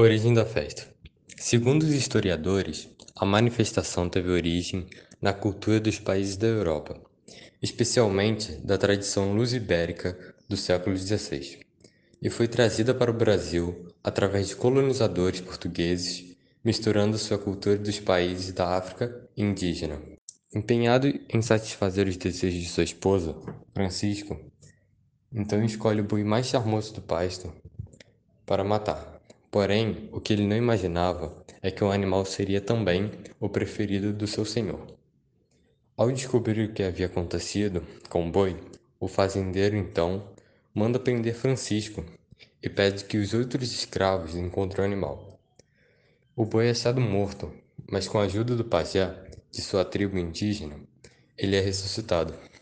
Origem da festa. Segundo os historiadores, a manifestação teve origem na cultura dos países da Europa, especialmente da tradição lusibérica do século XVI, e foi trazida para o Brasil através de colonizadores portugueses, misturando sua cultura dos países da África indígena. Empenhado em satisfazer os desejos de sua esposa, Francisco, então escolhe o boi mais charmoso do pasto para matar. Porém, o que ele não imaginava é que o animal seria também o preferido do seu senhor. Ao descobrir o que havia acontecido com o boi, o fazendeiro então manda prender Francisco e pede que os outros escravos encontrem o animal. O boi é achado morto, mas com a ajuda do pajé de sua tribo indígena, ele é ressuscitado.